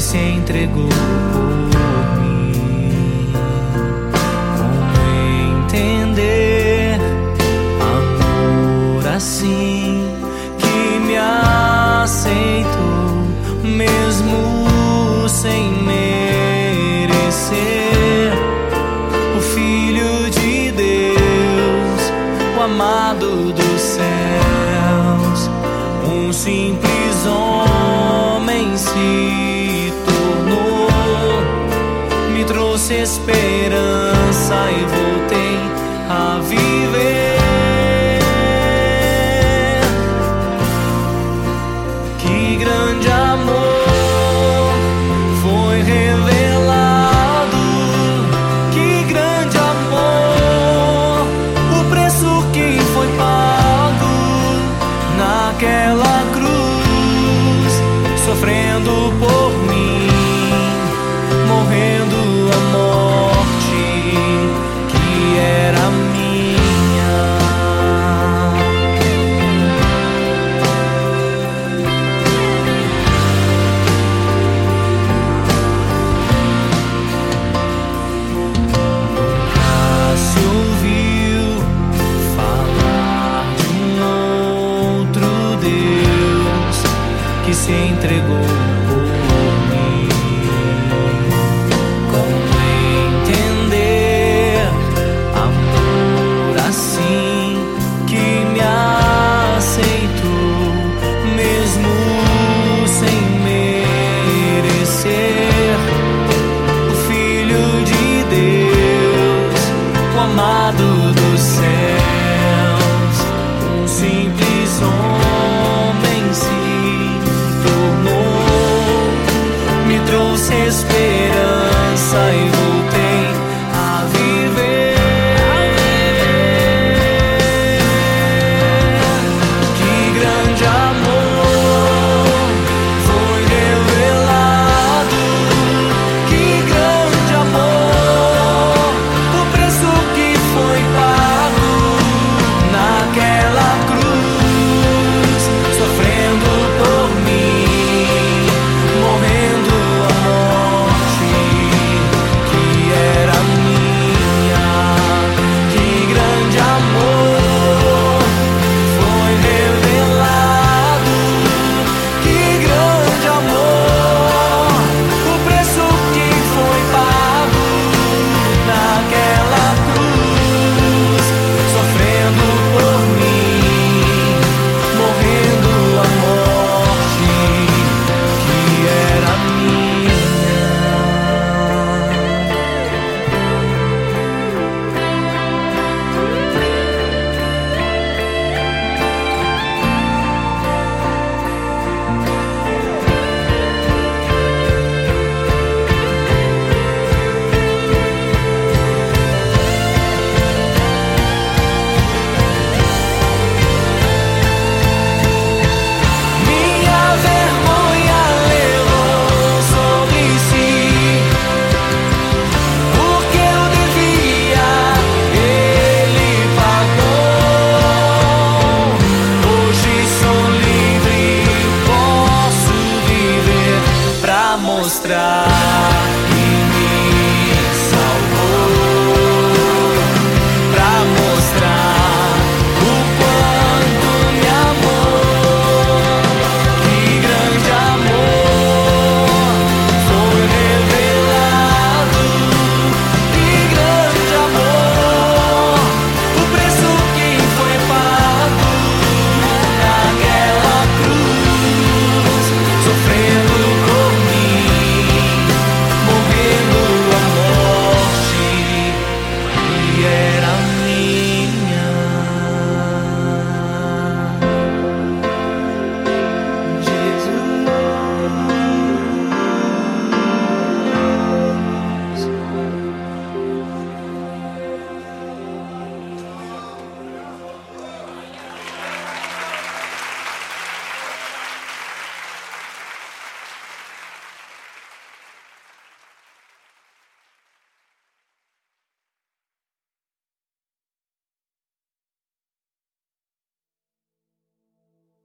se entregou por mim. Como entender amor assim que me aceitou mesmo sem merecer? O Filho de Deus, o amado dos céus, um simples homem se esperança e voltei a viver. Que grande amor foi revelado. Que grande amor, o preço que foi pago naquela cruz, sofrendo o amado dos céus, um simples homem se tornou, me trouxe esperança e voltei mostrar.